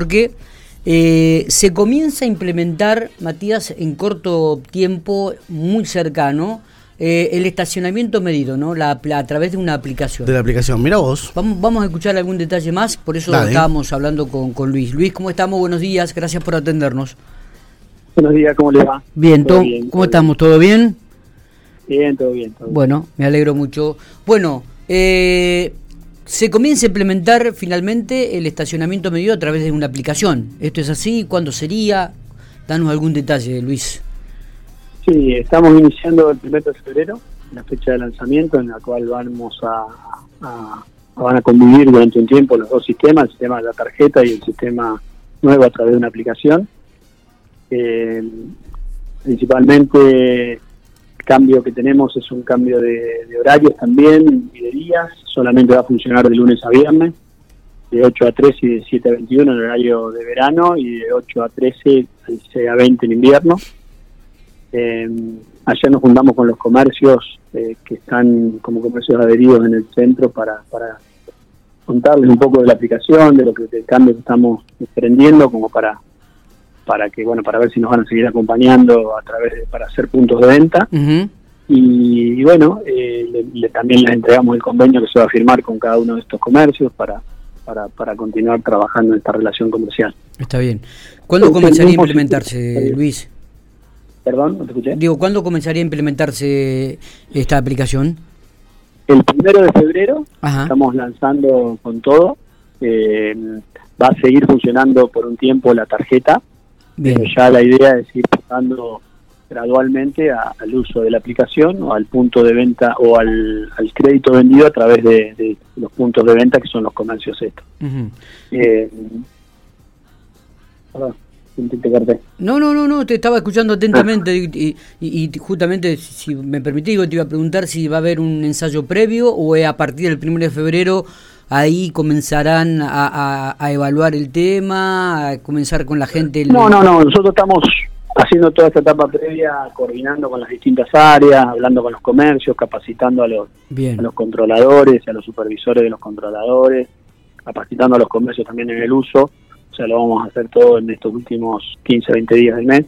Porque eh, se comienza a implementar, Matías, en corto tiempo, muy cercano, eh, el estacionamiento medido, ¿no? La, a través de una aplicación. De la aplicación, mira vos. Vamos, vamos a escuchar algún detalle más, por eso estábamos hablando con, con, Luis. Luis, ¿cómo estamos? Buenos días, gracias por atendernos. Buenos días, ¿cómo le va? Bien, ¿todo bien ¿cómo estamos? ¿Todo bien? Bien, todo bien. Todo bueno, me alegro mucho. Bueno, eh, se comienza a implementar finalmente el estacionamiento medido a través de una aplicación. ¿Esto es así? ¿Cuándo sería? Danos algún detalle, Luis. Sí, estamos iniciando el 1 de febrero, la fecha de lanzamiento en la cual vamos a, van a convivir durante un tiempo los dos sistemas, el sistema de la tarjeta y el sistema nuevo a través de una aplicación. Eh, principalmente cambio que tenemos es un cambio de, horarios también de Solamente va a funcionar de lunes a viernes, de 8 a 13 y de 7 a 21 en horario de verano y de 8 a 13 y a 20 en invierno. Eh, ayer nos juntamos con los comercios eh, que están como comercios adheridos en el centro para, para contarles un poco de la aplicación, de lo que del cambio que estamos emprendiendo, como para para que bueno para ver si nos van a seguir acompañando a través de, para hacer puntos de venta y, bueno eh, le, también les entregamos el convenio que se va a firmar con cada uno de estos comercios para para, para continuar trabajando en esta relación comercial está bien ¿cuándo comenzaría a implementarse Luis? Perdón, no te escuché. Digo, ¿cuándo comenzaría a implementarse esta aplicación? El primero de febrero estamos lanzando con todo. Eh, va a seguir funcionando por un tiempo la tarjeta pero ya la idea es ir pasando gradualmente al uso de la aplicación o al punto de venta o al, crédito vendido a través de, los puntos de venta que son los comercios estos. Eh, no, no, no, no, te estaba escuchando atentamente y, y, justamente, si me permitís, te iba a preguntar si va a haber un ensayo previo o a partir del 1 de febrero ahí comenzarán a, evaluar el tema, a comenzar con la gente. No, no, no, nosotros estamos haciendo toda esta etapa previa, coordinando con las distintas áreas, hablando con los comercios, capacitando a los, a los controladores, a los supervisores de los controladores, capacitando a los comercios también en el uso. O sea, lo vamos a hacer todo en estos últimos 15, 20 días del mes.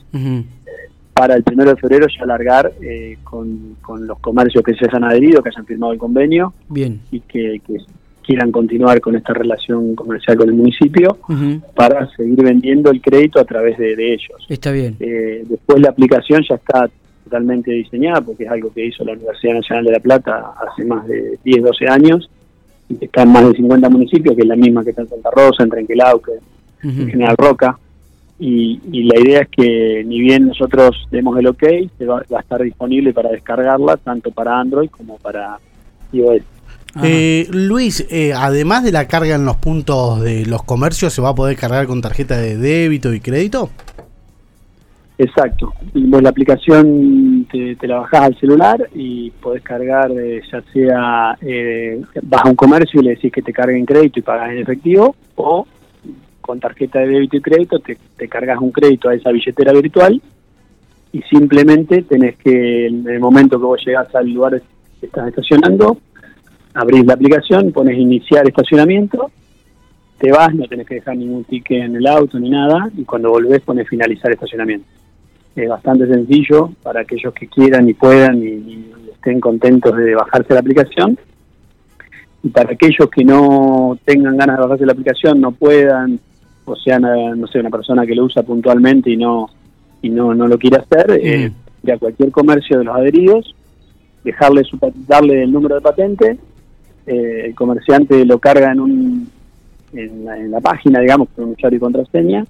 Para el primero de febrero ya alargar eh, con, con los comercios que se hayan adherido, que hayan firmado el convenio. Bien. Y que, que quieran continuar con esta relación comercial con el municipio para seguir vendiendo el crédito a través de, ellos. Está bien. Eh, después la aplicación ya está totalmente diseñada porque es algo que hizo la Universidad Nacional de La Plata hace más de 10, 12 años y que está en más de 50 municipios, que es la misma que está en Santa Rosa, en Trenquelauque, en General Roca. Y, la idea es que ni bien nosotros demos el ok, se va, va a estar disponible para descargarla tanto para Android como para iOS. Eh, Luis, eh, además de la carga en los puntos de los comercios, ¿se va a poder cargar con tarjeta de débito y crédito? Exacto. la aplicación te, la bajás al celular y podés cargar, eh, ya sea eh, vas a un comercio y le decís que te cargue en crédito y pagas en efectivo, o con tarjeta de débito y crédito te, te cargas un crédito a esa billetera virtual y simplemente tenés que, en el momento que vos llegás al lugar que estás estacionando, abrís la aplicación, pones iniciar estacionamiento, te vas, no tenés que dejar ningún ticket en el auto ni nada, y cuando volvés pones finalizar estacionamiento. Es bastante sencillo para aquellos que quieran y puedan y, estén contentos de bajarse la aplicación. Y para aquellos que no tengan ganas de bajarse la aplicación, no puedan, o sea, no sé, una persona que lo usa puntualmente y no y no, no lo quiere hacer, eh, ir a cualquier comercio de los adheridos, dejarle su, darle el número de patente eh, el comerciante lo carga en, un, en, la, página, digamos, con un usuario y contraseña,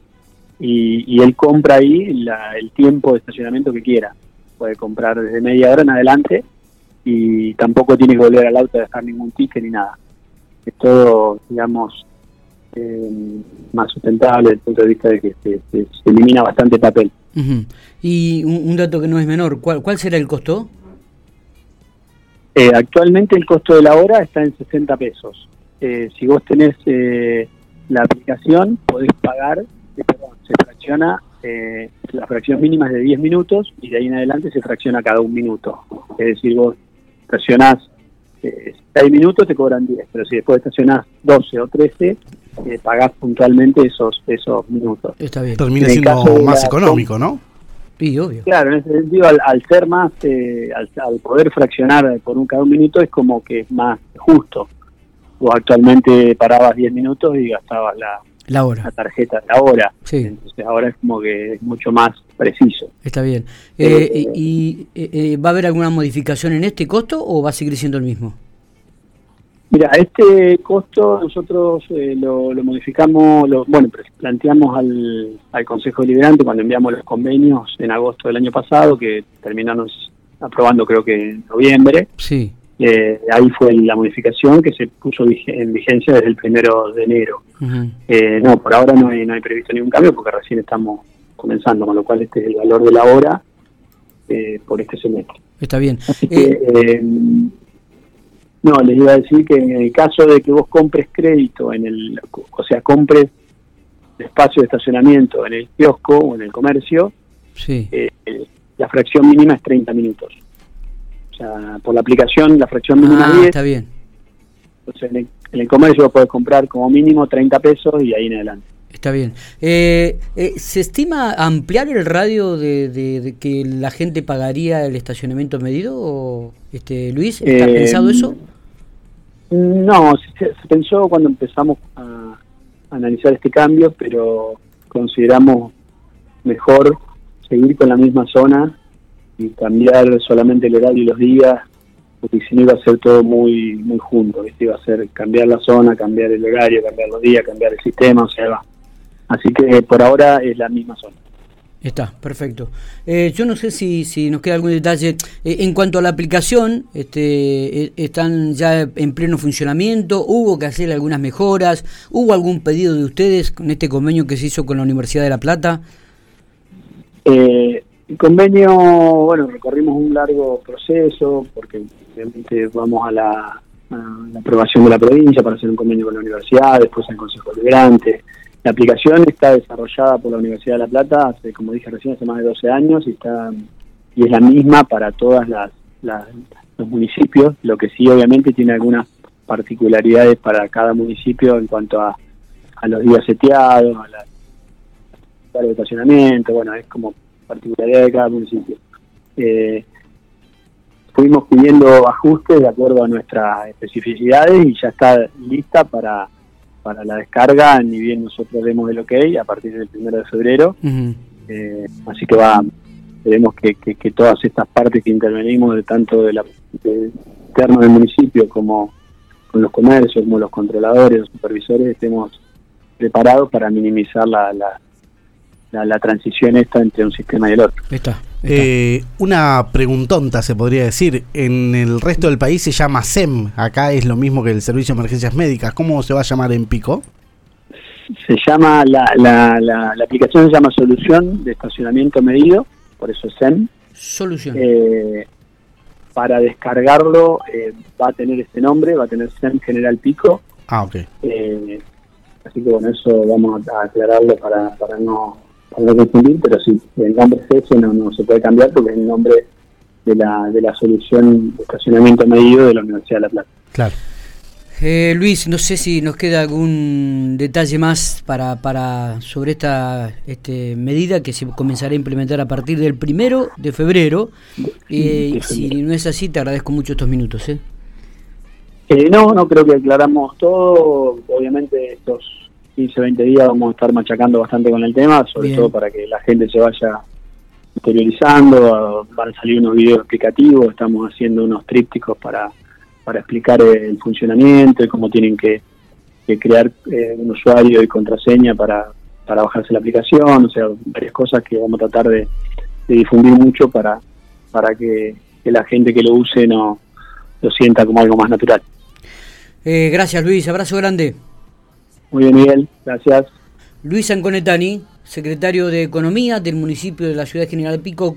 y, él compra ahí el tiempo de estacionamiento que quiera. Puede comprar desde media hora en adelante y tampoco tiene que volver al auto a dejar ningún ticket ni nada. Es todo, digamos, eh, más sustentable desde el punto de vista de que se, elimina bastante papel. Y un, dato que no es menor, ¿cuál, cuál será el costo? Eh, actualmente el costo de la hora está en 60 pesos. Eh, si vos tenés eh, la aplicación, podés pagar, perdón, se fracciona, la fracción mínima es de 10 minutos y de ahí en adelante se fracciona cada un minuto. Es decir, vos fraccionás eh, 6 minutos te cobran 10, pero si después estacionás 12 o 13, eh, pagás puntualmente esos esos minutos. Está bien. Termina siendo más económico, ¿no? Sí, obvio. Claro, en ese sentido, al, ser más, eh, al, poder fraccionar por un cada un minuto, es como que es más justo. O actualmente parabas 10 minutos y gastabas la, la hora. La tarjeta de la hora. Entonces ahora es como que es mucho más preciso. Está bien. Eh, eh, ¿Y eh, va a haber alguna modificación en este costo o va a seguir siendo el mismo? Mira, este costo nosotros lo, modificamos, lo, bueno, planteamos al, al Consejo Deliberante cuando enviamos los convenios en agosto del año pasado, que terminamos aprobando creo que en noviembre. Sí. Eh, ahí fue la modificación que se puso en vigencia desde el primero de enero. Eh, no, por ahora no hay, no hay previsto ningún cambio porque recién estamos comenzando, con lo cual este es el valor de la hora eh, por este semestre. Está bien. No, les iba a decir que en el caso de que vos compres crédito, en el, o sea, compres espacio de estacionamiento en el kiosco o en el comercio, sí. la fracción mínima es 30 minutos por la aplicación la fracción mínima ah, está bien. Entonces en el, comercio puedes comprar como mínimo 30 pesos y ahí en adelante. Está bien. Eh, eh, ¿Se estima ampliar el radio de, que la gente pagaría el estacionamiento medido? O, este, Luis, ¿está eh, pensado eso? No, se, pensó cuando empezamos a analizar este cambio, pero consideramos mejor seguir con la misma zona y cambiar solamente el horario y los días, porque si no iba a ser todo muy muy junto, iba a ser cambiar la zona, cambiar el horario, cambiar los días, cambiar el sistema, o sea, va. Así que por ahora es la misma zona. Está, perfecto. Eh, yo no sé si, si nos queda algún detalle. Eh, en cuanto a la aplicación, este, eh, ¿están ya en pleno funcionamiento? ¿Hubo que hacer algunas mejoras? ¿Hubo algún pedido de ustedes con este convenio que se hizo con la Universidad de La Plata? Eh, el convenio, bueno, recorrimos un largo proceso porque obviamente vamos a la, aprobación de la provincia para hacer un convenio con la universidad, después al Consejo Deliberante. La aplicación está desarrollada por la Universidad de La Plata hace, como dije recién, hace más de 12 años y está y es la misma para todas las, los municipios, lo que sí obviamente tiene algunas particularidades para cada municipio en cuanto a, a los días seteados, a la de estacionamiento, bueno, es como particularidad de cada municipio. Eh, fuimos pidiendo ajustes de acuerdo a nuestras especificidades y ya está lista para, para la descarga, ni bien nosotros demos el ok a partir del primero de febrero. Eh, así que va, veremos que, que, todas estas partes que intervenimos, de tanto de la interno del municipio como con los comercios, como los controladores, los supervisores, estemos preparados para minimizar la, la, la, transición esta entre un sistema y el otro. Está, eh, una preguntonta se podría decir, en el resto del país se llama SEM, acá es lo mismo que el Servicio de Emergencias Médicas, ¿cómo se va a llamar en Pico? Se llama, la, la, la, aplicación se llama Solución de Estacionamiento Medido, por eso es SEM. Solución. Eh, para descargarlo eh, va a tener este nombre, va a tener SEM General Pico. Ah, ok. así que bueno, eso vamos a aclararlo para, para no para confundir, pero sí, el nombre es ese, no, no se puede cambiar porque es el nombre de la, de la solución de estacionamiento medido de la Universidad de La Plata. Claro. Eh, Luis, no sé si nos queda algún detalle más para, para sobre esta este, medida que se comenzará a implementar a partir del primero de febrero. Eh, si no es así, te agradezco mucho estos minutos. ¿eh? ¿eh? no, no creo que aclaramos todo. Obviamente estos 15, 20 días vamos a estar machacando bastante con el tema, sobre todo para que la gente se vaya interiorizando, van a salir unos videos explicativos, estamos haciendo unos trípticos para, para explicar el funcionamiento y cómo tienen que, crear eh, un usuario y contraseña para, para bajarse la aplicación, o sea, varias cosas que vamos a tratar de, difundir mucho para, para que, la gente que lo use no lo sienta como algo más natural. Eh, gracias Luis, abrazo grande. Muy bien, Miguel, gracias. Luis Anconetani, secretario de Economía del municipio de la Ciudad General Pico,